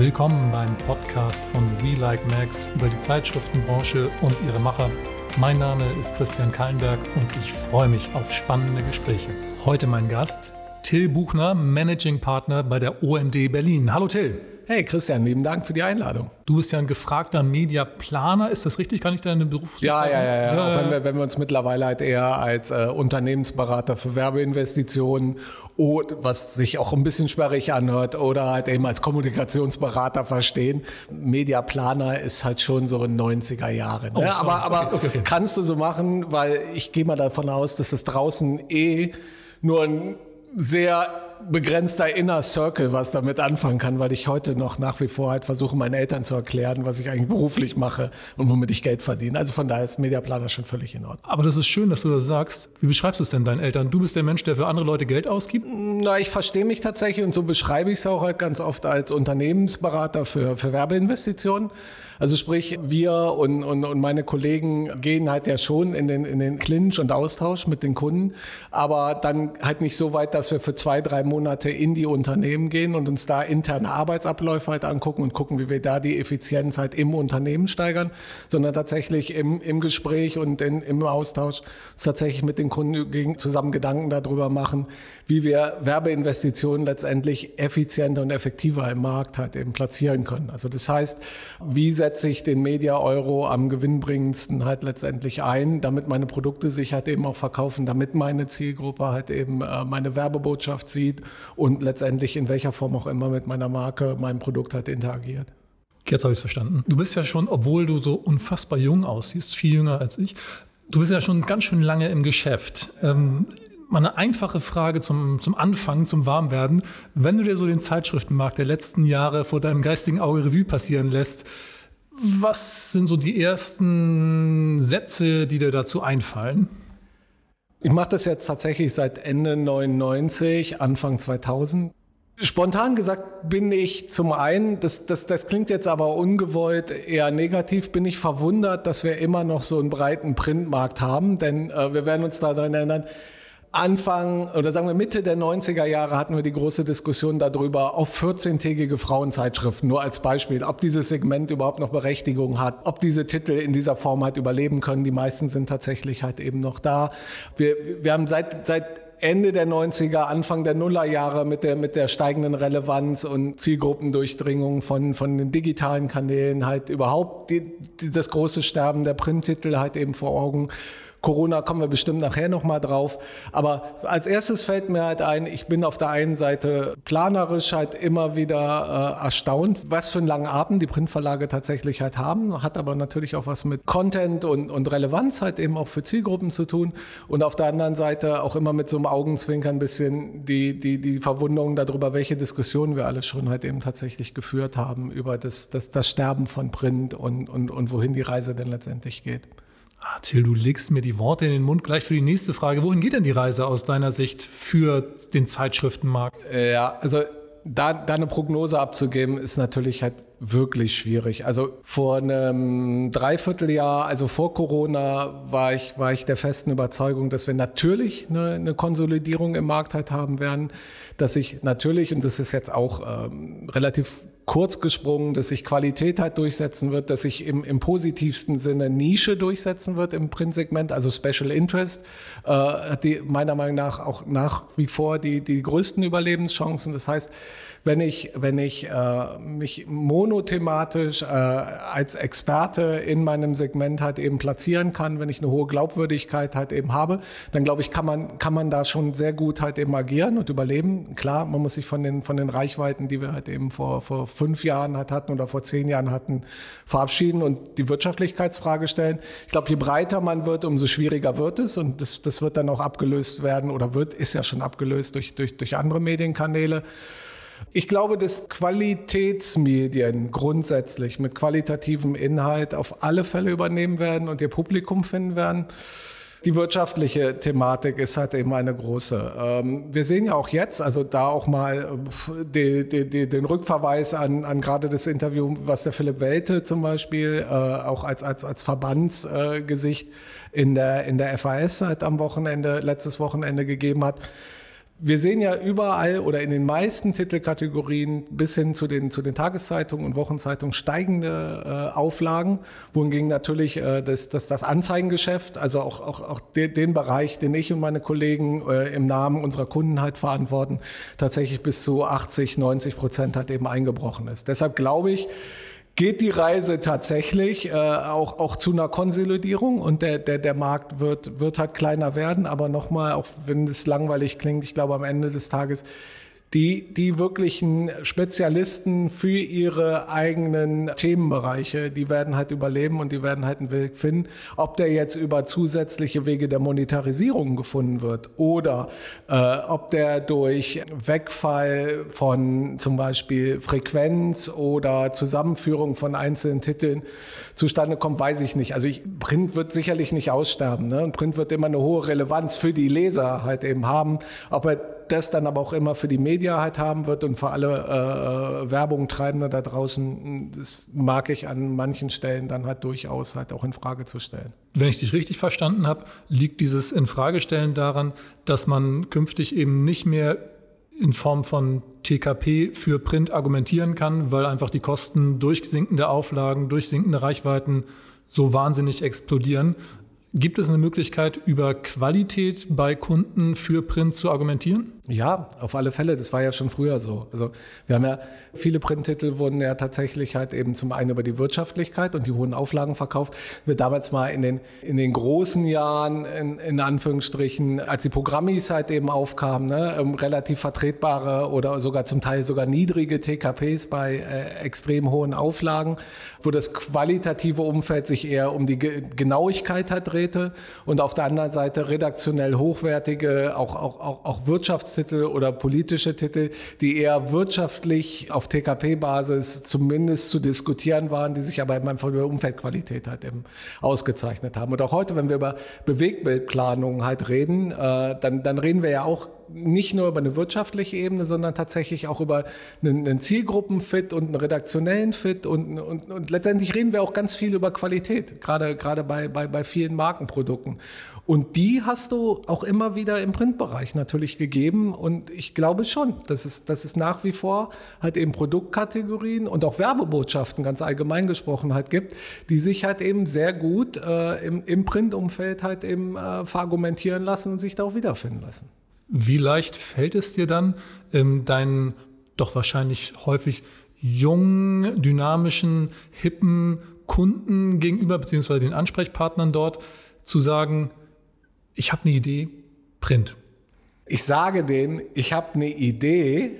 Willkommen beim Podcast von We Like Max über die Zeitschriftenbranche und ihre Macher. Mein Name ist Christian Kallenberg und ich freue mich auf spannende Gespräche. Heute mein Gast, Till Buchner, Managing Partner bei der OMD Berlin. Hallo Till. Hey Christian, lieben Dank für die Einladung. Du bist ja ein gefragter Mediaplaner, ist das richtig? Kann ich deine Berufsbezeichnung? Ja, ja, ja, ja. ja. Auch wenn wir, wenn wir uns mittlerweile halt eher als äh, Unternehmensberater für Werbeinvestitionen, was sich auch ein bisschen sperrig anhört, oder halt eben als Kommunikationsberater verstehen. Mediaplaner ist halt schon so in 90er Jahre. Ne? Oh, aber aber okay, okay, okay. kannst du so machen, weil ich gehe mal davon aus, dass es draußen eh nur ein sehr begrenzter Inner Circle was damit anfangen kann, weil ich heute noch nach wie vor halt versuche, meinen Eltern zu erklären, was ich eigentlich beruflich mache und womit ich Geld verdiene. Also von daher ist Mediaplaner schon völlig in Ordnung. Aber das ist schön, dass du das sagst. Wie beschreibst du es denn deinen Eltern? Du bist der Mensch, der für andere Leute Geld ausgibt? Na, ich verstehe mich tatsächlich und so beschreibe ich es auch halt ganz oft als Unternehmensberater für, für Werbeinvestitionen. Also sprich, wir und, und, und meine Kollegen gehen halt ja schon in den, in den Clinch und Austausch mit den Kunden, aber dann halt nicht so weit, dass wir für zwei, drei Monate in die Unternehmen gehen und uns da interne Arbeitsabläufe halt angucken und gucken, wie wir da die Effizienz halt im Unternehmen steigern, sondern tatsächlich im, im Gespräch und in, im Austausch tatsächlich mit den Kunden zusammen Gedanken darüber machen, wie wir Werbeinvestitionen letztendlich effizienter und effektiver im Markt halt eben platzieren können. Also das heißt, wie setze ich den Media Euro am gewinnbringendsten halt letztendlich ein, damit meine Produkte sich halt eben auch verkaufen, damit meine Zielgruppe halt eben äh, meine Werbebotschaft sieht und letztendlich in welcher Form auch immer mit meiner Marke, meinem Produkt halt interagiert. Jetzt habe ich es verstanden. Du bist ja schon, obwohl du so unfassbar jung aussiehst, viel jünger als ich, du bist ja schon ganz schön lange im Geschäft. Ähm, mal eine einfache Frage zum, zum Anfang, zum Warmwerden. Wenn du dir so den Zeitschriftenmarkt der letzten Jahre vor deinem geistigen Auge Revue passieren lässt, was sind so die ersten Sätze, die dir dazu einfallen? Ich mache das jetzt tatsächlich seit Ende 99, Anfang 2000. Spontan gesagt bin ich zum einen, das, das, das klingt jetzt aber ungewollt eher negativ, bin ich verwundert, dass wir immer noch so einen breiten Printmarkt haben, denn äh, wir werden uns daran erinnern, Anfang oder sagen wir Mitte der 90er Jahre hatten wir die große Diskussion darüber, auf 14-tägige Frauenzeitschriften, nur als Beispiel, ob dieses Segment überhaupt noch Berechtigung hat, ob diese Titel in dieser Form halt überleben können. Die meisten sind tatsächlich halt eben noch da. Wir, wir haben seit, seit Ende der 90er, Anfang der Nullerjahre mit der, mit der steigenden Relevanz und Zielgruppendurchdringung von, von den digitalen Kanälen halt überhaupt die, die, das große Sterben der Printtitel halt eben vor Augen. Corona kommen wir bestimmt nachher nochmal drauf. Aber als erstes fällt mir halt ein, ich bin auf der einen Seite planerisch halt immer wieder äh, erstaunt, was für einen langen Atem die Printverlage tatsächlich halt haben. Hat aber natürlich auch was mit Content und, und Relevanz halt eben auch für Zielgruppen zu tun. Und auf der anderen Seite auch immer mit so einem Augenzwinkern ein bisschen die, die, die Verwunderung darüber, welche Diskussionen wir alle schon halt eben tatsächlich geführt haben über das, das, das Sterben von Print und, und, und wohin die Reise denn letztendlich geht. Ah, Till, du legst mir die Worte in den Mund gleich für die nächste Frage. Wohin geht denn die Reise aus deiner Sicht für den Zeitschriftenmarkt? Ja, also da, da eine Prognose abzugeben, ist natürlich halt wirklich schwierig. Also vor einem Dreivierteljahr, also vor Corona, war ich, war ich der festen Überzeugung, dass wir natürlich eine, eine Konsolidierung im Markt halt haben werden, dass ich natürlich, und das ist jetzt auch ähm, relativ kurz gesprungen, dass sich Qualität halt durchsetzen wird, dass sich im, im positivsten Sinne Nische durchsetzen wird im Printsegment, also Special Interest, äh, hat die meiner Meinung nach auch nach wie vor die, die größten Überlebenschancen. Das heißt, wenn ich, wenn ich äh, mich monothematisch äh, als Experte in meinem Segment halt eben platzieren kann, wenn ich eine hohe Glaubwürdigkeit halt eben habe, dann glaube ich, kann man, kann man da schon sehr gut halt eben agieren und überleben. Klar, man muss sich von den, von den Reichweiten, die wir halt eben vor, vor fünf Jahren hatten oder vor zehn Jahren hatten, verabschieden und die Wirtschaftlichkeitsfrage stellen. Ich glaube, je breiter man wird, umso schwieriger wird es und das, das wird dann auch abgelöst werden oder wird, ist ja schon abgelöst durch, durch, durch andere Medienkanäle. Ich glaube, dass Qualitätsmedien grundsätzlich mit qualitativem Inhalt auf alle Fälle übernehmen werden und ihr Publikum finden werden. Die wirtschaftliche Thematik ist halt eben eine große. Ähm, wir sehen ja auch jetzt, also da auch mal die, die, die, den Rückverweis an, an gerade das Interview, was der Philipp Welte zum Beispiel äh, auch als, als, als Verbandsgesicht in der, in der FAS halt am Wochenende, letztes Wochenende gegeben hat wir sehen ja überall oder in den meisten Titelkategorien bis hin zu den, zu den Tageszeitungen und Wochenzeitungen steigende äh, Auflagen, wohingegen natürlich äh, das, das, das Anzeigengeschäft, also auch, auch, auch de, den Bereich, den ich und meine Kollegen äh, im Namen unserer Kunden halt verantworten, tatsächlich bis zu 80, 90 Prozent halt eben eingebrochen ist. Deshalb glaube ich, geht die Reise tatsächlich äh, auch, auch zu einer Konsolidierung und der, der, der Markt wird, wird halt kleiner werden. Aber nochmal, auch wenn es langweilig klingt, ich glaube am Ende des Tages die, die wirklichen Spezialisten für ihre eigenen Themenbereiche, die werden halt überleben und die werden halt einen Weg finden. Ob der jetzt über zusätzliche Wege der Monetarisierung gefunden wird oder äh, ob der durch Wegfall von zum Beispiel Frequenz oder Zusammenführung von einzelnen Titeln zustande kommt, weiß ich nicht. Also ich, Print wird sicherlich nicht aussterben. Ne? Und Print wird immer eine hohe Relevanz für die Leser halt eben haben. Ob er das dann aber auch immer für die Media halt haben wird und für alle äh, Werbung Treibende da draußen, das mag ich an manchen Stellen dann halt durchaus halt auch in Frage zu stellen. Wenn ich dich richtig verstanden habe, liegt dieses Infragestellen daran, dass man künftig eben nicht mehr in Form von TKP für Print argumentieren kann, weil einfach die Kosten durch sinkende Auflagen, durch sinkende Reichweiten so wahnsinnig explodieren, Gibt es eine Möglichkeit, über Qualität bei Kunden für Print zu argumentieren? Ja, auf alle Fälle. Das war ja schon früher so. Also wir haben ja viele Printtitel wurden ja tatsächlich halt eben zum einen über die Wirtschaftlichkeit und die hohen Auflagen verkauft. Wir damals mal in den, in den großen Jahren, in, in Anführungsstrichen, als die Programmis halt eben aufkamen, ne, ähm, relativ vertretbare oder sogar zum Teil sogar niedrige TKPs bei äh, extrem hohen Auflagen, wo das qualitative Umfeld sich eher um die Ge Genauigkeit hat drehte und auf der anderen Seite redaktionell hochwertige, auch, auch, auch, auch Wirtschaftstitel oder politische Titel, die eher wirtschaftlich auf TKP-Basis zumindest zu diskutieren waren, die sich aber eben einfach über Umfeldqualität halt eben ausgezeichnet haben. Und auch heute, wenn wir über Bewegtbildplanung halt reden, äh, dann, dann reden wir ja auch nicht nur über eine wirtschaftliche Ebene, sondern tatsächlich auch über einen, Zielgruppenfit und einen redaktionellen Fit und, und, und, letztendlich reden wir auch ganz viel über Qualität, gerade, gerade bei, bei, bei vielen Markenprodukten. Und die hast du auch immer wieder im Printbereich natürlich gegeben und ich glaube schon, dass es, dass es nach wie vor halt eben Produktkategorien und auch Werbebotschaften ganz allgemein gesprochen halt gibt, die sich halt eben sehr gut äh, im, im Printumfeld halt eben äh, verargumentieren lassen und sich da auch wiederfinden lassen. Wie leicht fällt es dir dann, ähm, deinen doch wahrscheinlich häufig jungen, dynamischen, hippen Kunden gegenüber, beziehungsweise den Ansprechpartnern dort, zu sagen, ich habe eine Idee, Print. Ich sage denen, ich habe eine Idee,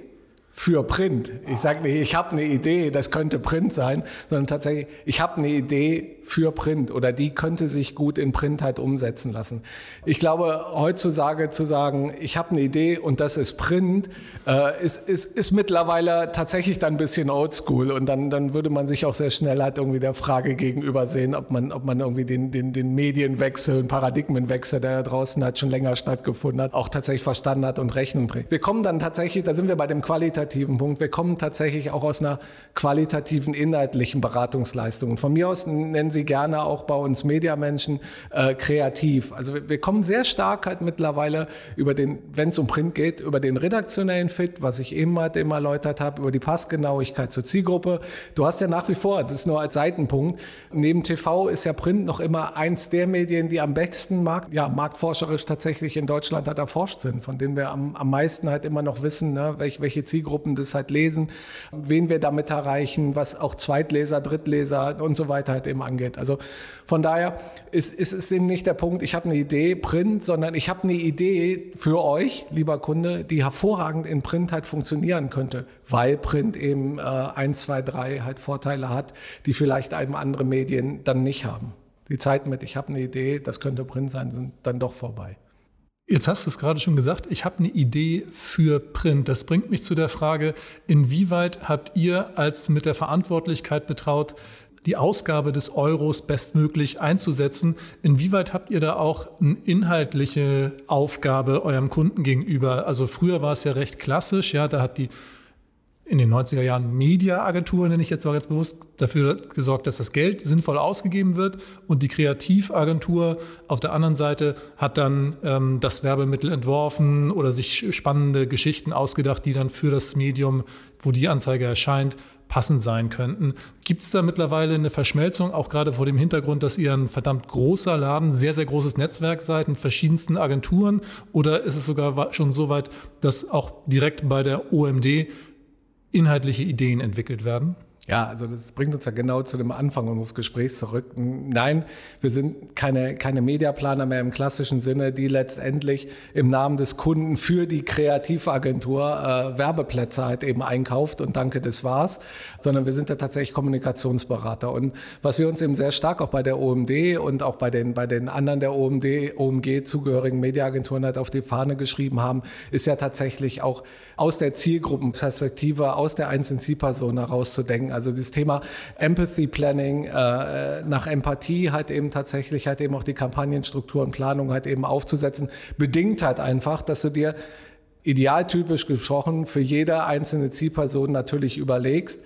für Print. Ich sage nicht, ich habe eine Idee, das könnte Print sein, sondern tatsächlich, ich habe eine Idee für Print oder die könnte sich gut in Print halt umsetzen lassen. Ich glaube, heutzutage zu sagen, ich habe eine Idee und das ist Print, äh, ist, ist, ist mittlerweile tatsächlich dann ein bisschen oldschool und dann, dann würde man sich auch sehr schnell halt irgendwie der Frage gegenüber sehen, ob man, ob man irgendwie den, den, den Medienwechsel, den Paradigmenwechsel, der da draußen halt schon länger stattgefunden hat, auch tatsächlich verstanden hat und Rechnung trägt. Wir kommen dann tatsächlich, da sind wir bei dem Qualität qualitativen Punkt. Wir kommen tatsächlich auch aus einer qualitativen inhaltlichen Beratungsleistung. Und von mir aus nennen Sie gerne auch bei uns Mediamenschen äh, kreativ. Also wir, wir, kommen sehr stark halt mittlerweile über den, wenn es um Print geht, über den redaktionellen Fit, was ich eben halt eben erläutert habe, über die Passgenauigkeit zur Zielgruppe. Du hast ja nach wie vor, das ist nur als Seitenpunkt, neben TV ist ja Print noch immer eins der Medien, die am besten markt, ja, marktforscherisch tatsächlich in Deutschland halt erforscht sind, von denen wir am, am meisten halt immer noch wissen, ne, welche, welche Zielgruppe Zielgruppen das halt lesen, wen wir damit erreichen, was auch Zweitleser, Drittleser und so weiter halt eben angeht. Also von daher ist, ist es eben nicht der Punkt, ich habe eine Idee, Print, sondern ich habe eine Idee für euch, lieber Kunde, die hervorragend in Print halt funktionieren könnte, weil Print eben äh, 1, 2, 3 halt Vorteile hat, die vielleicht eben andere Medien dann nicht haben. Die Zeit mit, ich habe eine Idee, das könnte Print sein, sind dann doch vorbei. Jetzt hast du es gerade schon gesagt, ich habe eine Idee für Print. Das bringt mich zu der Frage, inwieweit habt ihr als mit der Verantwortlichkeit betraut, die Ausgabe des Euros bestmöglich einzusetzen? Inwieweit habt ihr da auch eine inhaltliche Aufgabe eurem Kunden gegenüber? Also früher war es ja recht klassisch, ja, da hat die in den 90er Jahren Mediaagentur, nenne ich jetzt mal ganz bewusst, dafür gesorgt, dass das Geld sinnvoll ausgegeben wird. Und die Kreativagentur auf der anderen Seite hat dann ähm, das Werbemittel entworfen oder sich spannende Geschichten ausgedacht, die dann für das Medium, wo die Anzeige erscheint, passend sein könnten. Gibt es da mittlerweile eine Verschmelzung, auch gerade vor dem Hintergrund, dass ihr ein verdammt großer Laden, sehr, sehr großes Netzwerk seid mit verschiedensten Agenturen? Oder ist es sogar schon so weit, dass auch direkt bei der OMD inhaltliche Ideen entwickelt werden? Ja, also das bringt uns ja genau zu dem Anfang unseres Gesprächs zurück. Nein, wir sind keine, keine Mediaplaner mehr im klassischen Sinne, die letztendlich im Namen des Kunden für die Kreativagentur äh, Werbeplätze halt eben einkauft und danke, das war's, sondern wir sind ja tatsächlich Kommunikationsberater. Und was wir uns eben sehr stark auch bei der OMD und auch bei den, bei den anderen der OMD, OMG zugehörigen Mediaagenturen halt auf die Fahne geschrieben haben, ist ja tatsächlich auch aus der Zielgruppenperspektive, aus der einzelnen Zielperson herauszudenken. Also das Thema Empathy Planning äh, nach Empathie halt eben tatsächlich halt eben auch die Kampagnenstruktur und Planung halt eben aufzusetzen, bedingt halt einfach, dass du dir idealtypisch gesprochen für jede einzelne Zielperson natürlich überlegst,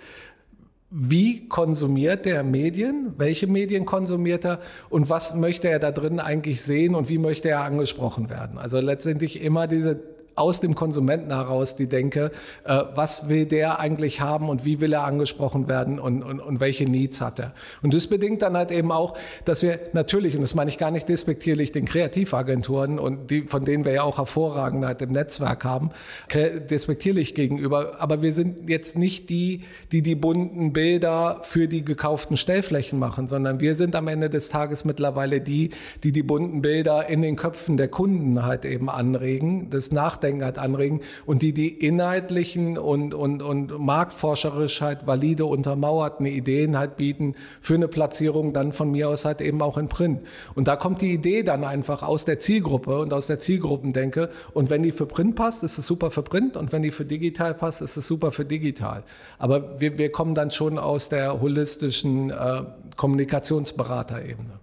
wie konsumiert der Medien, welche Medien konsumiert er und was möchte er da drin eigentlich sehen und wie möchte er angesprochen werden. Also letztendlich immer diese aus dem Konsumenten heraus die Denke, äh, was will der eigentlich haben und wie will er angesprochen werden und, und, und welche Needs hat er. Und das bedingt dann halt eben auch, dass wir natürlich, und das meine ich gar nicht despektierlich den Kreativagenturen und die, von denen wir ja auch hervorragend halt im Netzwerk haben, despektierlich gegenüber, aber wir sind jetzt nicht die, die die bunten Bilder für die gekauften Stellflächen machen, sondern wir sind am Ende des Tages mittlerweile die, die die bunten Bilder in den Köpfen der Kunden halt eben anregen, das Nachdenken Nachdenken halt anregen und die die inhaltlichen und, und, und marktforscherisch halt valide untermauerten Ideen halt bieten für eine Platzierung dann von mir aus halt eben auch in Print. Und da kommt die Idee dann einfach aus der Zielgruppe und aus der Zielgruppendenke. Und wenn die für Print passt, ist es super für Print und wenn die für digital passt, ist es super für digital. Aber wir, wir kommen dann schon aus der holistischen äh, Kommunikationsberaterebene.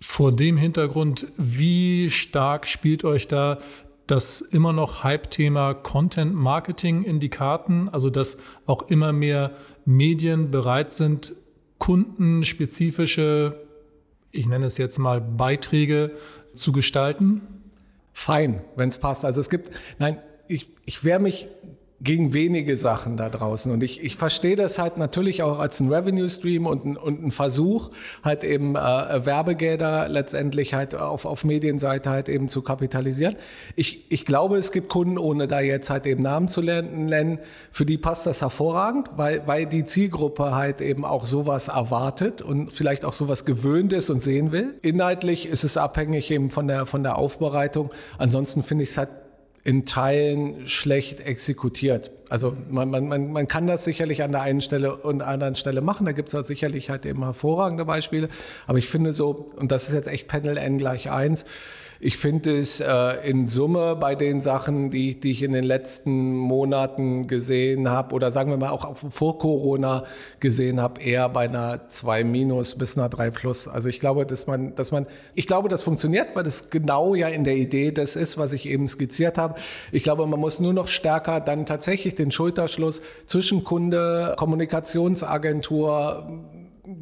Vor dem Hintergrund, wie stark spielt euch da das immer noch Hype-Thema Content Marketing in die Karten, also dass auch immer mehr Medien bereit sind, kundenspezifische, ich nenne es jetzt mal Beiträge zu gestalten? Fein, wenn es passt. Also es gibt, nein, ich, ich wehre mich gegen wenige Sachen da draußen. Und ich, ich verstehe das halt natürlich auch als ein Revenue Stream und ein, und ein Versuch, halt eben äh, Werbegelder letztendlich halt auf, auf Medienseite halt eben zu kapitalisieren. Ich, ich glaube, es gibt Kunden, ohne da jetzt halt eben Namen zu nennen, für die passt das hervorragend, weil, weil die Zielgruppe halt eben auch sowas erwartet und vielleicht auch sowas gewöhnt ist und sehen will. Inhaltlich ist es abhängig eben von der, von der Aufbereitung. Ansonsten finde ich es halt in Teilen schlecht exekutiert. Also man, man, man, man kann das sicherlich an der einen Stelle und anderen Stelle machen. Da gibt es sicherlich halt eben hervorragende Beispiele. Aber ich finde so, und das ist jetzt echt Panel N gleich eins, ich finde es äh, in Summe bei den Sachen, die, die ich in den letzten Monaten gesehen habe, oder sagen wir mal auch vor Corona gesehen habe, eher bei einer 2 minus bis einer 3 plus. Also ich glaube, dass man, dass man, ich glaube, das funktioniert, weil das genau ja in der Idee das ist, was ich eben skizziert habe. Ich glaube, man muss nur noch stärker dann tatsächlich den Schulterschluss zwischen Kunde, Kommunikationsagentur,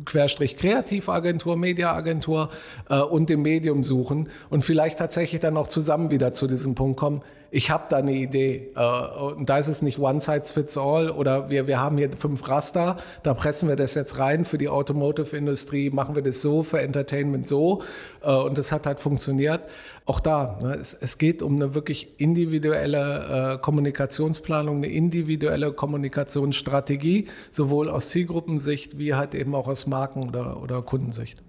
Querstrich Kreativagentur, Mediaagentur äh, und dem Medium suchen und vielleicht tatsächlich dann auch zusammen wieder zu diesem Punkt kommen, ich habe da eine Idee. Äh, und da ist es nicht one size fits all oder wir, wir haben hier fünf Raster, da pressen wir das jetzt rein für die Automotive-Industrie, machen wir das so, für Entertainment so. Äh, und das hat halt funktioniert. Auch da, ne, es, es geht um eine wirklich individuelle äh, Kommunikationsplanung, eine individuelle Kommunikationsstrategie, sowohl aus Zielgruppensicht wie halt eben auch aus Marken- oder, oder Kundensicht.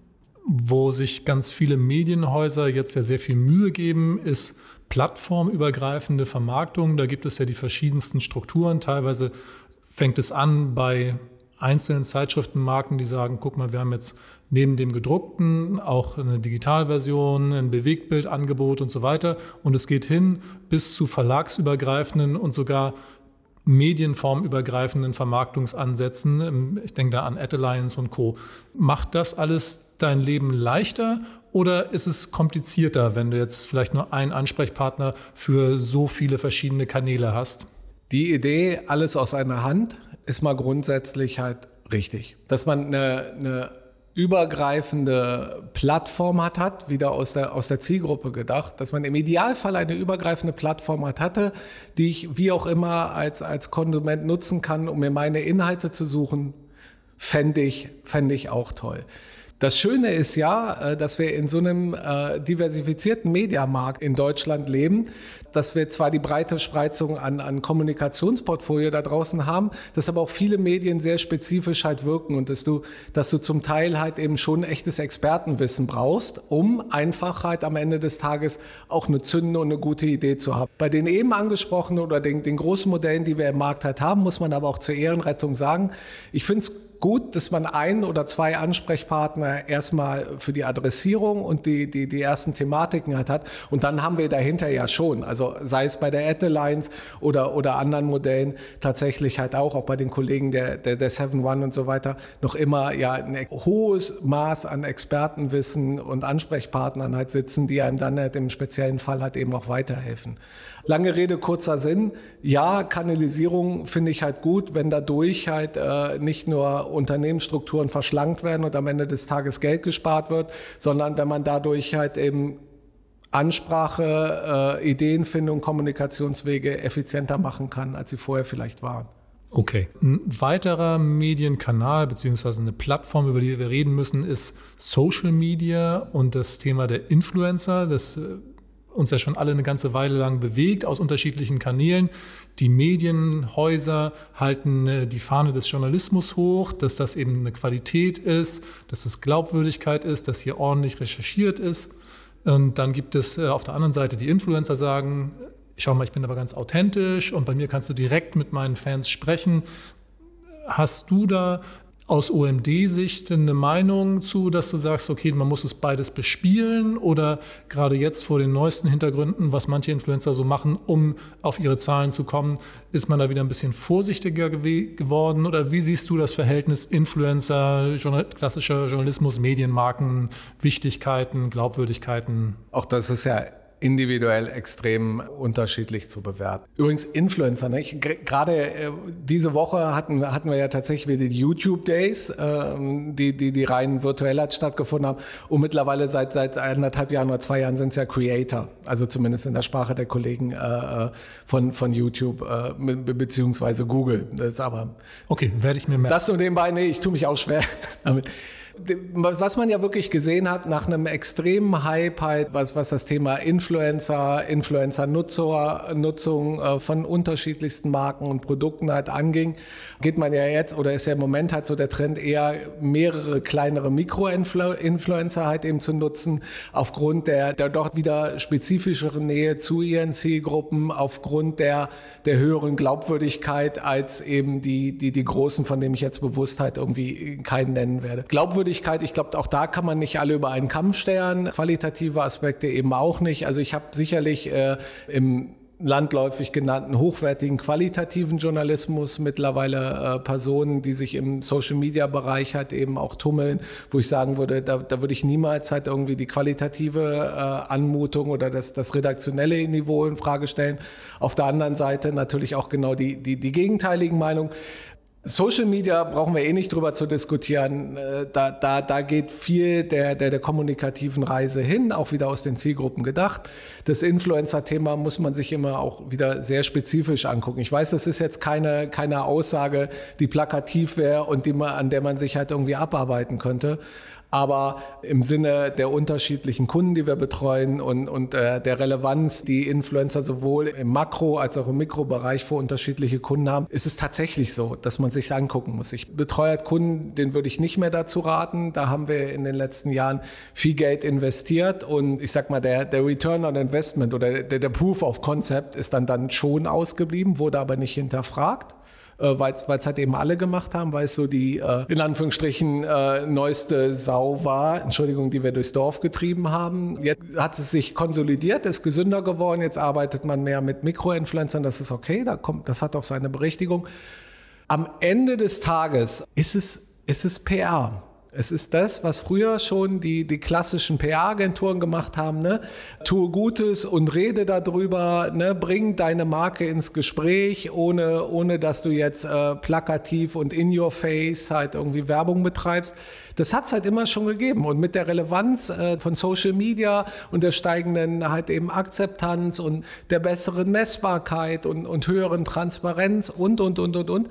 Wo sich ganz viele Medienhäuser jetzt ja sehr viel Mühe geben, ist plattformübergreifende Vermarktung. Da gibt es ja die verschiedensten Strukturen. Teilweise fängt es an bei einzelnen Zeitschriftenmarken, die sagen, guck mal, wir haben jetzt neben dem gedruckten auch eine Digitalversion, ein Bewegtbildangebot und so weiter. Und es geht hin bis zu verlagsübergreifenden und sogar medienformübergreifenden Vermarktungsansätzen. Ich denke da an Ad Alliance und Co. Macht das alles dein Leben leichter oder ist es komplizierter, wenn du jetzt vielleicht nur einen Ansprechpartner für so viele verschiedene Kanäle hast? Die Idee, alles aus einer Hand, ist mal grundsätzlich halt richtig. Dass man eine, eine übergreifende Plattform hat, hat, wieder aus der, aus der Zielgruppe gedacht, dass man im Idealfall eine übergreifende Plattform hat, hatte, die ich wie auch immer als, als Konsument nutzen kann, um mir meine Inhalte zu suchen, fände ich, fände ich auch toll. Das Schöne ist ja, äh, dass wir in so einem äh, diversifizierten Mediamarkt in Deutschland leben, dass wir zwar die breite Spreizung an, an Kommunikationsportfolio da draußen haben, dass aber auch viele Medien sehr spezifisch halt wirken und dass du, dass du zum Teil halt eben schon echtes Expertenwissen brauchst, um einfach halt am Ende des Tages auch eine zündende und eine gute Idee zu haben. Bei den eben angesprochenen oder den, den großen Modellen, die wir im Markt halt haben, muss man aber auch zur Ehrenrettung sagen, ich finde es gut, dass man ein oder zwei Ansprechpartner erstmal für die Adressierung und die, die, die ersten Thematiken hat, hat. Und dann haben wir dahinter ja schon, also sei es bei der Adelines oder, oder anderen Modellen, tatsächlich halt auch, auch bei den Kollegen der, der, der 7-One und so weiter, noch immer ja ein hohes Maß an Expertenwissen und Ansprechpartnern halt sitzen, die einem dann halt im speziellen Fall halt eben auch weiterhelfen. Lange Rede, kurzer Sinn. Ja, Kanalisierung finde ich halt gut, wenn dadurch halt äh, nicht nur Unternehmensstrukturen verschlankt werden und am Ende des Tages Geld gespart wird, sondern wenn man dadurch halt eben Ansprache, äh, Ideenfindung, Kommunikationswege effizienter machen kann, als sie vorher vielleicht waren. Okay. Ein weiterer Medienkanal beziehungsweise eine Plattform, über die wir reden müssen, ist Social Media und das Thema der Influencer. Das äh, uns ja schon alle eine ganze Weile lang bewegt aus unterschiedlichen Kanälen. Die Medienhäuser halten äh, die Fahne des Journalismus hoch, dass das eben eine Qualität ist, dass es Glaubwürdigkeit ist, dass hier ordentlich recherchiert ist. Und dann gibt es äh, auf der anderen Seite die Influencer sagen, schau mal, ich bin aber ganz authentisch und bei mir kannst du direkt mit meinen Fans sprechen. Hast du da aus OMD-Sicht eine Meinung zu, dass du sagst, okay, man muss es beides bespielen oder gerade jetzt vor den neuesten Hintergründen, was manche Influencer so machen, um auf ihre Zahlen zu kommen, ist man da wieder ein bisschen vorsichtiger geworden oder wie siehst du das Verhältnis Influencer, klassischer Journalismus, Medienmarken, Wichtigkeiten, Glaubwürdigkeiten? Auch das ist ja individuell extrem unterschiedlich zu bewerten. Übrigens Influencer, ne? gerade äh, diese Woche hatten, hatten wir ja tatsächlich wieder die YouTube Days, äh, die, die, die rein virtuell hat stattgefunden haben. Und mittlerweile seit, seit anderthalb Jahren oder zwei Jahren sind es ja Creator, also zumindest in der Sprache der Kollegen äh, äh von, von YouTube äh, beziehungsweise Google. Das ist aber okay, werde ich mir merken. Das und nebenbei, nee, ich tue mich auch schwer damit was man ja wirklich gesehen hat, nach einem extremen Hype halt, was, was das Thema Influencer, Influencer-Nutzung äh, von unterschiedlichsten Marken und Produkten halt anging, geht man ja jetzt oder ist ja im Moment halt so der Trend eher mehrere kleinere Mikro-Influencer halt eben zu nutzen, aufgrund der, der doch wieder spezifischeren Nähe zu ihren Zielgruppen, aufgrund der, der höheren Glaubwürdigkeit als eben die, die, die großen, von denen ich jetzt bewusst halt irgendwie keinen nennen werde. Glaubwürdigkeit Glaubwürdigkeit, ich glaube, auch da kann man nicht alle über einen Kamm stellen. Qualitative Aspekte eben auch nicht. Also ich habe sicherlich äh, im landläufig genannten hochwertigen qualitativen Journalismus mittlerweile äh, Personen, die sich im Social Media Bereich halt eben auch tummeln, wo ich sagen würde, da, da würde ich niemals halt irgendwie die qualitative äh, Anmutung oder das, das redaktionelle Niveau in Frage stellen. Auf der anderen Seite natürlich auch genau die, die, die gegenteiligen Meinungen. Social Media brauchen wir eh nicht drüber zu diskutieren. Äh, da, da, da geht viel der, der, der kommunikativen Reise hin, auch wieder aus den Zielgruppen gedacht. Das Influencer-Thema muss man sich immer auch wieder sehr spezifisch angucken. Ich weiß, das ist jetzt keine, keine Aussage, die plakativ wäre und die man, an der man sich halt irgendwie abarbeiten könnte. Aber im Sinne der unterschiedlichen Kunden, die wir betreuen und, und äh, der Relevanz, die Influencer sowohl im Makro- als auch im Mikrobereich für unterschiedliche Kunden haben, ist es tatsächlich so, dass man sich angucken muss. Ich betreue halt Kunden, den würde ich nicht mehr dazu raten. Da haben wir in den letzten Jahren viel Geld investiert und ich sag mal, der, der Return on Investment oder der, der Proof of Concept ist dann, dann schon ausgeblieben, wurde aber nicht hinterfragt äh, weil es halt eben alle gemacht haben, weil es so die äh, in Anführungsstrichen äh, neueste Sau war, Entschuldigung, die wir durchs Dorf getrieben haben. Jetzt hat es sich konsolidiert, ist gesünder geworden, jetzt arbeitet man mehr mit Mikroinfluencern, das ist okay, da kommt, das hat auch seine Berechtigung. Am Ende des Tages ist es, ist es PR. Es ist das, was früher schon die, die klassischen PR-Agenturen gemacht haben. Ne? Tue Gutes und rede darüber, ne? bring deine Marke ins Gespräch, ohne, ohne dass du jetzt äh, plakativ und in your face halt irgendwie Werbung betreibst. Das hat es halt immer schon gegeben. Und mit der Relevanz äh, von Social Media und der steigenden halt eben Akzeptanz und der besseren Messbarkeit und, und höheren Transparenz und, und, und, und, und,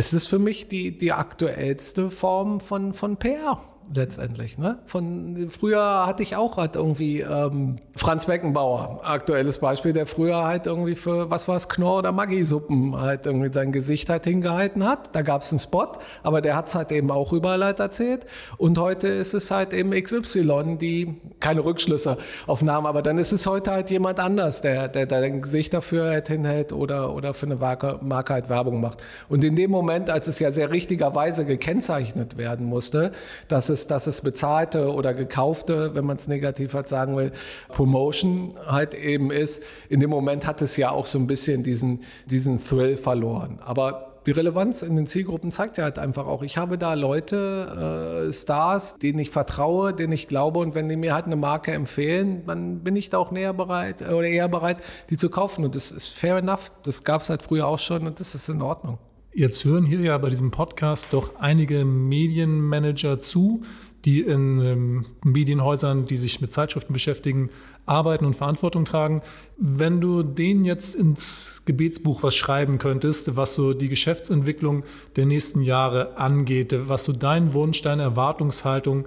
ist es für mich die, die aktuellste Form von, von PR letztendlich. Ne? Von früher hatte ich auch halt irgendwie ähm, Franz Beckenbauer, aktuelles Beispiel, der früher halt irgendwie für was war es Knorr oder Maggi-Suppen halt irgendwie sein Gesicht halt hingehalten hat. Da gab es einen Spot, aber der hat es halt eben auch überall halt erzählt. Und heute ist es halt eben XY, die keine Rückschlüsse auf Namen, aber dann ist es heute halt jemand anders, der, der, der ein Gesicht dafür halt hinhält oder, oder für eine Marke, Marke halt Werbung macht. Und in dem Moment, als es ja sehr richtigerweise gekennzeichnet werden musste, dass es es, dass es bezahlte oder gekaufte, wenn man es negativ halt sagen will, Promotion halt eben ist. In dem Moment hat es ja auch so ein bisschen diesen, diesen Thrill verloren. Aber die Relevanz in den Zielgruppen zeigt ja halt einfach auch, ich habe da Leute, äh, Stars, denen ich vertraue, denen ich glaube und wenn die mir halt eine Marke empfehlen, dann bin ich da auch näher bereit oder eher bereit, die zu kaufen und das ist fair enough. Das gab es halt früher auch schon und das ist in Ordnung. Jetzt hören hier ja bei diesem Podcast doch einige Medienmanager zu, die in ähm, Medienhäusern, die sich mit Zeitschriften beschäftigen, arbeiten und Verantwortung tragen. Wenn du denen jetzt ins Gebetsbuch was schreiben könntest, was so die Geschäftsentwicklung der nächsten Jahre angeht, was so dein Wunsch, deine Erwartungshaltung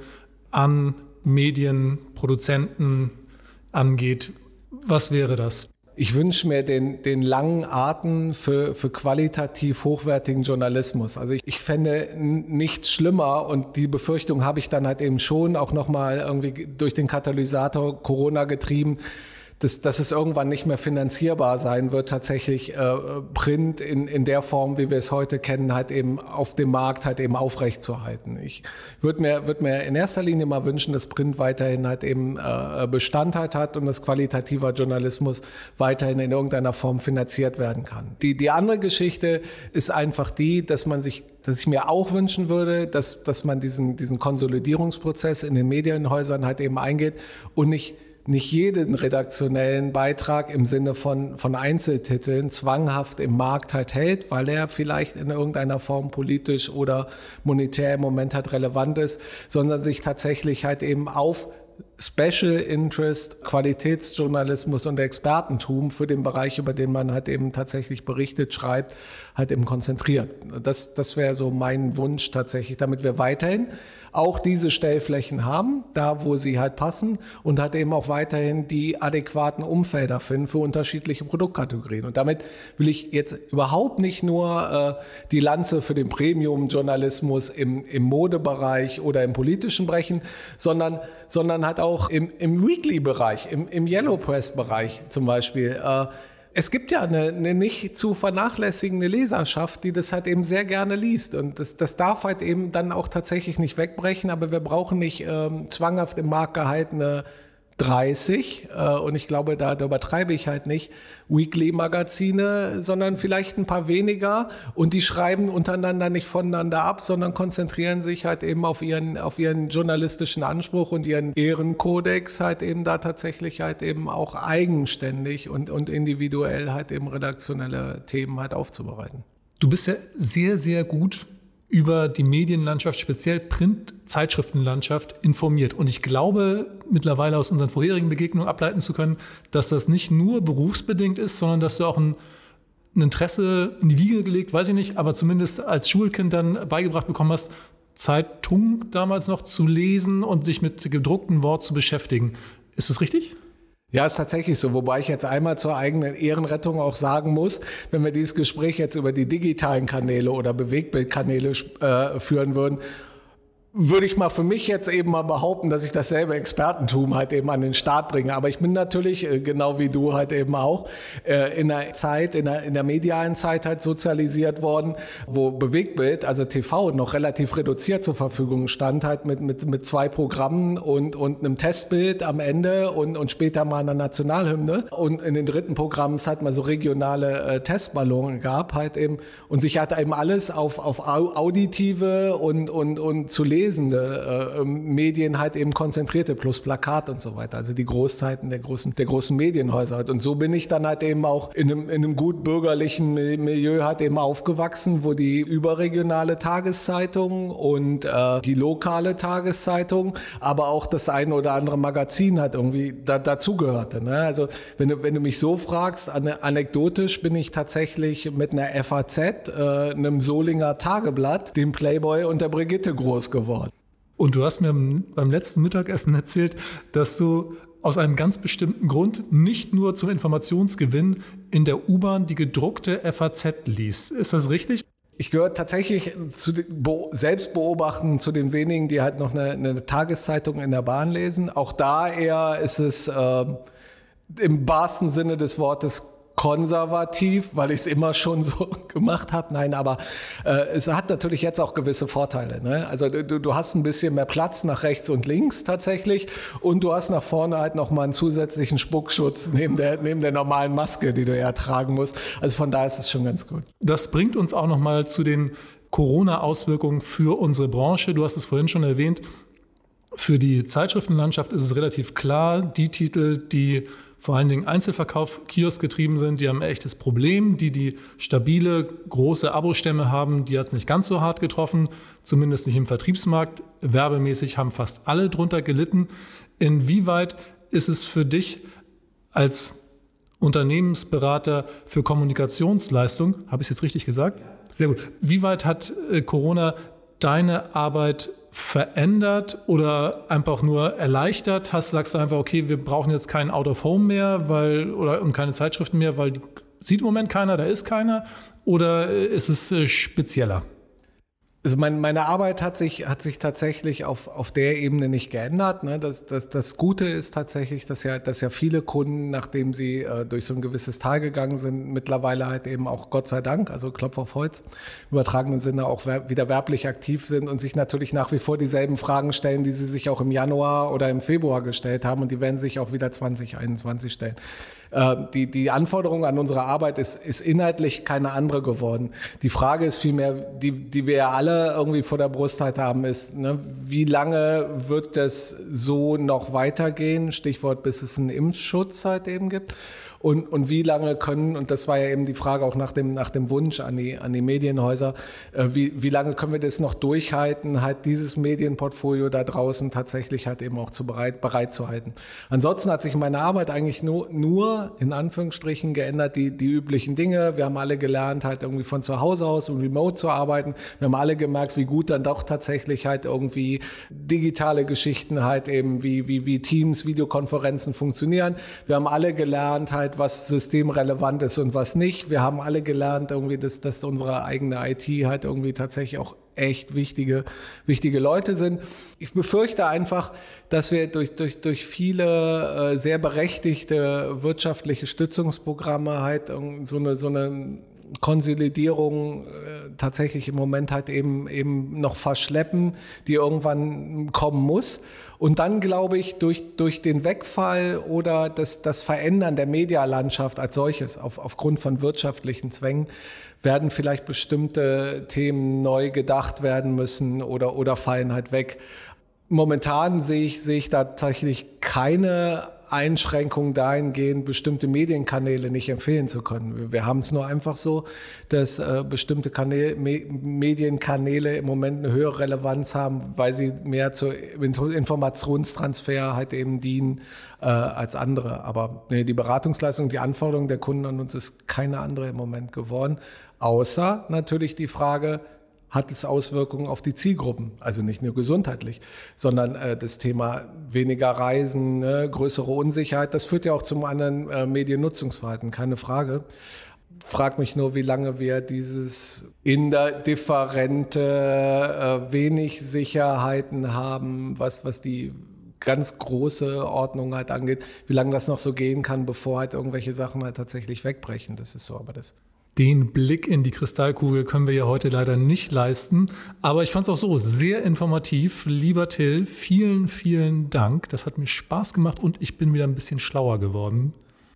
an Medienproduzenten angeht, was wäre das? Ich wünsche mir den, den langen Atem für, für qualitativ hochwertigen Journalismus. Also ich, ich fände nichts schlimmer und die Befürchtung habe ich dann halt eben schon auch nochmal irgendwie durch den Katalysator Corona getrieben, dass, dass es irgendwann nicht mehr finanzierbar sein wird, tatsächlich äh, Print in, in der Form, wie wir es heute kennen, halt eben auf dem Markt halt eben aufrechtzuerhalten. Ich würde mir, würd mir in erster Linie mal wünschen, dass Print weiterhin halt eben äh, Bestand hat und dass qualitativer Journalismus weiterhin in irgendeiner Form finanziert werden kann. Die, die andere Geschichte ist einfach die, dass man sich dass ich mir auch wünschen würde, dass, dass man diesen, diesen Konsolidierungsprozess in den Medienhäusern halt eben eingeht und nicht nicht jeden redaktionellen Beitrag im Sinne von, von Einzeltiteln zwanghaft im Markt halt hält, weil er vielleicht in irgendeiner Form politisch oder monetär im Moment halt relevant ist, sondern sich tatsächlich halt eben auf Special Interest, Qualitätsjournalismus und Expertentum für den Bereich, über den man halt eben tatsächlich berichtet, schreibt, halt eben konzentriert. Das, das wäre so mein Wunsch tatsächlich, damit wir weiterhin auch diese Stellflächen haben, da wo sie halt passen und halt eben auch weiterhin die adäquaten Umfelder finden für unterschiedliche Produktkategorien. Und damit will ich jetzt überhaupt nicht nur äh, die Lanze für den Premium-Journalismus im, im Modebereich oder im politischen brechen, sondern, sondern halt auch im, im Weekly-Bereich, im, im Yellow Press-Bereich zum Beispiel. Äh, es gibt ja eine, eine, nicht zu vernachlässigende Leserschaft, die das halt eben sehr gerne liest. Und das, das darf halt eben dann auch tatsächlich nicht wegbrechen, aber wir brauchen nicht ähm, zwanghaft im Markt gehaltene 30 äh, und ich glaube, da, da übertreibe ich halt nicht, Weekly-Magazine, sondern vielleicht ein paar weniger und die schreiben untereinander nicht voneinander ab, sondern konzentrieren sich halt eben auf ihren, auf ihren journalistischen Anspruch und ihren Ehrenkodex halt eben da tatsächlich halt eben auch eigenständig und, und individuell halt eben redaktionelle Themen halt aufzubereiten. Du bist ja sehr, sehr gut über die Medienlandschaft, speziell Print-Zeitschriftenlandschaft informiert. Und ich glaube mittlerweile aus unseren vorherigen Begegnungen ableiten zu können, dass das nicht nur berufsbedingt ist, sondern dass du auch ein, ein Interesse in die Wiege gelegt, weiß ich nicht, aber zumindest als Schulkind dann beigebracht bekommen hast, Zeitung damals noch zu lesen und sich mit gedrucktem Wort zu beschäftigen. Ist das richtig? Ja, ist tatsächlich so. Wobei ich jetzt einmal zur eigenen Ehrenrettung auch sagen muss, wenn wir dieses Gespräch jetzt über die digitalen Kanäle oder Bewegbildkanäle äh, führen würden, würde ich mal für mich jetzt eben mal behaupten, dass ich dasselbe Expertentum halt eben an den Start bringe. Aber ich bin natürlich, äh, genau wie du halt eben auch, äh, in der Zeit, in der, in der medialen Zeit halt sozialisiert worden, wo Bewegtbild, also TV, noch relativ reduziert zur Verfügung stand, halt mit, mit, mit zwei Programmen und, und einem Testbild am Ende und, und später mal einer Nationalhymne. Und in den dritten Programmen es halt mal so regionale äh, Testballone gab halt eben und sich halt eben alles auf, auf auditive und, und, und zu lesen lesende äh, Medien halt eben konzentrierte, plus Plakat und so weiter. Also die Großzeiten der großen, der großen Medienhäuser. Und so bin ich dann halt eben auch in einem, in einem gut bürgerlichen Milieu halt eben aufgewachsen, wo die überregionale Tageszeitung und äh, die lokale Tageszeitung, aber auch das eine oder andere Magazin halt irgendwie da, dazugehörte. Ne? Also wenn du, wenn du mich so fragst, anekdotisch bin ich tatsächlich mit einer FAZ, äh, einem Solinger Tageblatt, dem Playboy und der Brigitte groß geworden. Und du hast mir beim letzten Mittagessen erzählt, dass du aus einem ganz bestimmten Grund nicht nur zum Informationsgewinn in der U-Bahn die gedruckte FAZ liest. Ist das richtig? Ich gehöre tatsächlich zu den Be Selbstbeobachten zu den wenigen, die halt noch eine, eine, Tageszeitung in der Bahn lesen. Auch da eher ist es äh, im wahrsten Sinne des Wortes konservativ, weil ich es immer schon so gemacht habe. Nein, aber äh, es hat natürlich jetzt auch gewisse Vorteile. Ne? Also du, du hast ein bisschen mehr Platz nach rechts und links tatsächlich und du hast nach vorne halt noch mal einen zusätzlichen Spuckschutz neben der, neben der normalen Maske, die du ja tragen musst. Also von da ist es schon ganz gut. Das bringt uns auch noch mal zu den Corona-Auswirkungen für unsere Branche. Du hast es vorhin schon erwähnt. Für die Zeitschriftenlandschaft ist es relativ klar, die Titel, die vor allen Dingen Einzelverkauf, Kiosk getrieben sind, die haben ein echtes Problem. Die, die stabile, große Abostämme haben, die hat es nicht ganz so hart getroffen, zumindest nicht im Vertriebsmarkt. Werbemäßig haben fast alle drunter gelitten. Inwieweit ist es für dich als Unternehmensberater für Kommunikationsleistung, habe ich es jetzt richtig gesagt? Sehr gut. Wie weit hat äh, Corona deine Arbeit verändert oder einfach nur erleichtert? Hast, sagst du einfach, okay, wir brauchen jetzt kein Out of Home mehr, weil, oder und keine Zeitschriften mehr, weil sieht im Moment keiner, da ist keiner? Oder ist es äh, spezieller? Also mein, meine Arbeit hat sich, hat sich tatsächlich auf, auf der Ebene nicht geändert. Ne? Das, das, das Gute ist tatsächlich, dass ja, dass ja viele Kunden, nachdem sie äh, durch so ein gewisses Tal gegangen sind, mittlerweile halt eben auch Gott sei Dank, also Klopf auf Holz, übertragenen Sinne auch wer, wieder werblich aktiv sind und sich natürlich nach wie vor dieselben Fragen stellen, die sie sich auch im Januar oder im Februar gestellt haben und die werden sich auch wieder 2021 stellen. Äh, die, die Anforderung an unsere Arbeit ist, ist inhaltlich keine andere geworden. Die Frage ist vielmehr, die, die wir ja alle irgendwie vor der Brust halt haben, ist, ne, wie lange wird das so noch weitergehen? Stichwort, bis es einen Impfschutz halt eben gibt. Und, und wie lange können, und das war ja eben die Frage auch nach dem, nach dem Wunsch an die, an die Medienhäuser, äh, wie, wie lange können wir das noch durchhalten, halt dieses Medienportfolio da draußen tatsächlich halt eben auch zu bereit, bereit zu halten. Ansonsten hat sich meine Arbeit eigentlich nur, nur in Anführungsstrichen geändert, die, die üblichen Dinge. Wir haben alle gelernt, halt irgendwie von zu Hause aus und remote zu arbeiten. Wir haben alle gemerkt, wie gut dann doch tatsächlich halt irgendwie digitale Geschichten halt eben wie, wie, wie Teams, Videokonferenzen funktionieren. Wir haben alle gelernt, halt halt, was systemrelevant ist und was nicht. Wir haben alle gelernt, irgendwie, dass, dass unsere eigene IT halt irgendwie tatsächlich auch echt wichtige, wichtige Leute sind. Ich befürchte einfach, dass wir durch, durch, durch viele äh, sehr berechtigte wirtschaftliche Stützungsprogramme halt so eine, so eine Konsolidierung äh, tatsächlich im Moment halt eben, eben noch verschleppen, die irgendwann kommen muss. Und dann glaube ich, durch, durch den Wegfall oder das, das Verändern der Medialandschaft als solches auf, aufgrund von wirtschaftlichen Zwängen werden vielleicht bestimmte Themen neu gedacht werden müssen oder, oder fallen halt weg. Momentan sehe ich, sehe ich tatsächlich keine Einschränkung dahingehend, bestimmte Medienkanäle nicht empfehlen zu können. Wir, wir haben es nur einfach so, dass äh, bestimmte Kanäle, Me Medienkanäle im Moment eine höhere Relevanz haben, weil sie mehr zur Informationstransfer halt eben dienen äh, als andere. Aber nee, die Beratungsleistung, die Anforderung der Kunden an uns ist keine andere im Moment geworden. Außer natürlich die Frage, hat es Auswirkungen auf die Zielgruppen. Also nicht nur gesundheitlich, sondern äh, das Thema weniger Reisen, ne, größere Unsicherheit, das führt ja auch zum anderen äh, Mediennutzungsverhalten, keine Frage. Frag mich nur, wie lange wir dieses indifferente, äh, wenig Sicherheiten haben, was, was die ganz große Ordnung halt angeht, wie lange das noch so gehen kann, bevor halt irgendwelche Sachen halt tatsächlich wegbrechen. Das ist so, aber das den Blick in die Kristallkugel können wir ja heute leider nicht leisten. Aber ich fand es auch so sehr informativ. Lieber Till, vielen, vielen Dank. Das hat mir Spaß gemacht und ich bin wieder ein bisschen schlauer geworden.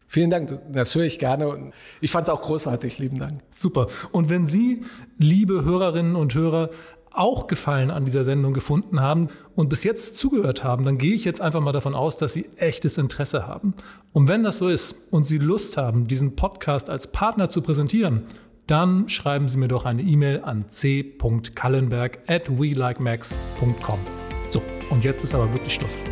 Vielen Dank, das höre ich gerne. Ich fand es auch großartig, lieben Dank. Super. Und wenn Sie, liebe Hörerinnen und Hörer, auch Gefallen an dieser Sendung gefunden haben und bis jetzt zugehört haben, dann gehe ich jetzt einfach mal davon aus, dass Sie echtes Interesse haben. Und wenn das so ist und Sie Lust haben, diesen Podcast als Partner zu präsentieren, dann schreiben Sie mir doch eine E-Mail an c.kallenberg at welikemax.com. So, und jetzt ist aber wirklich Schluss.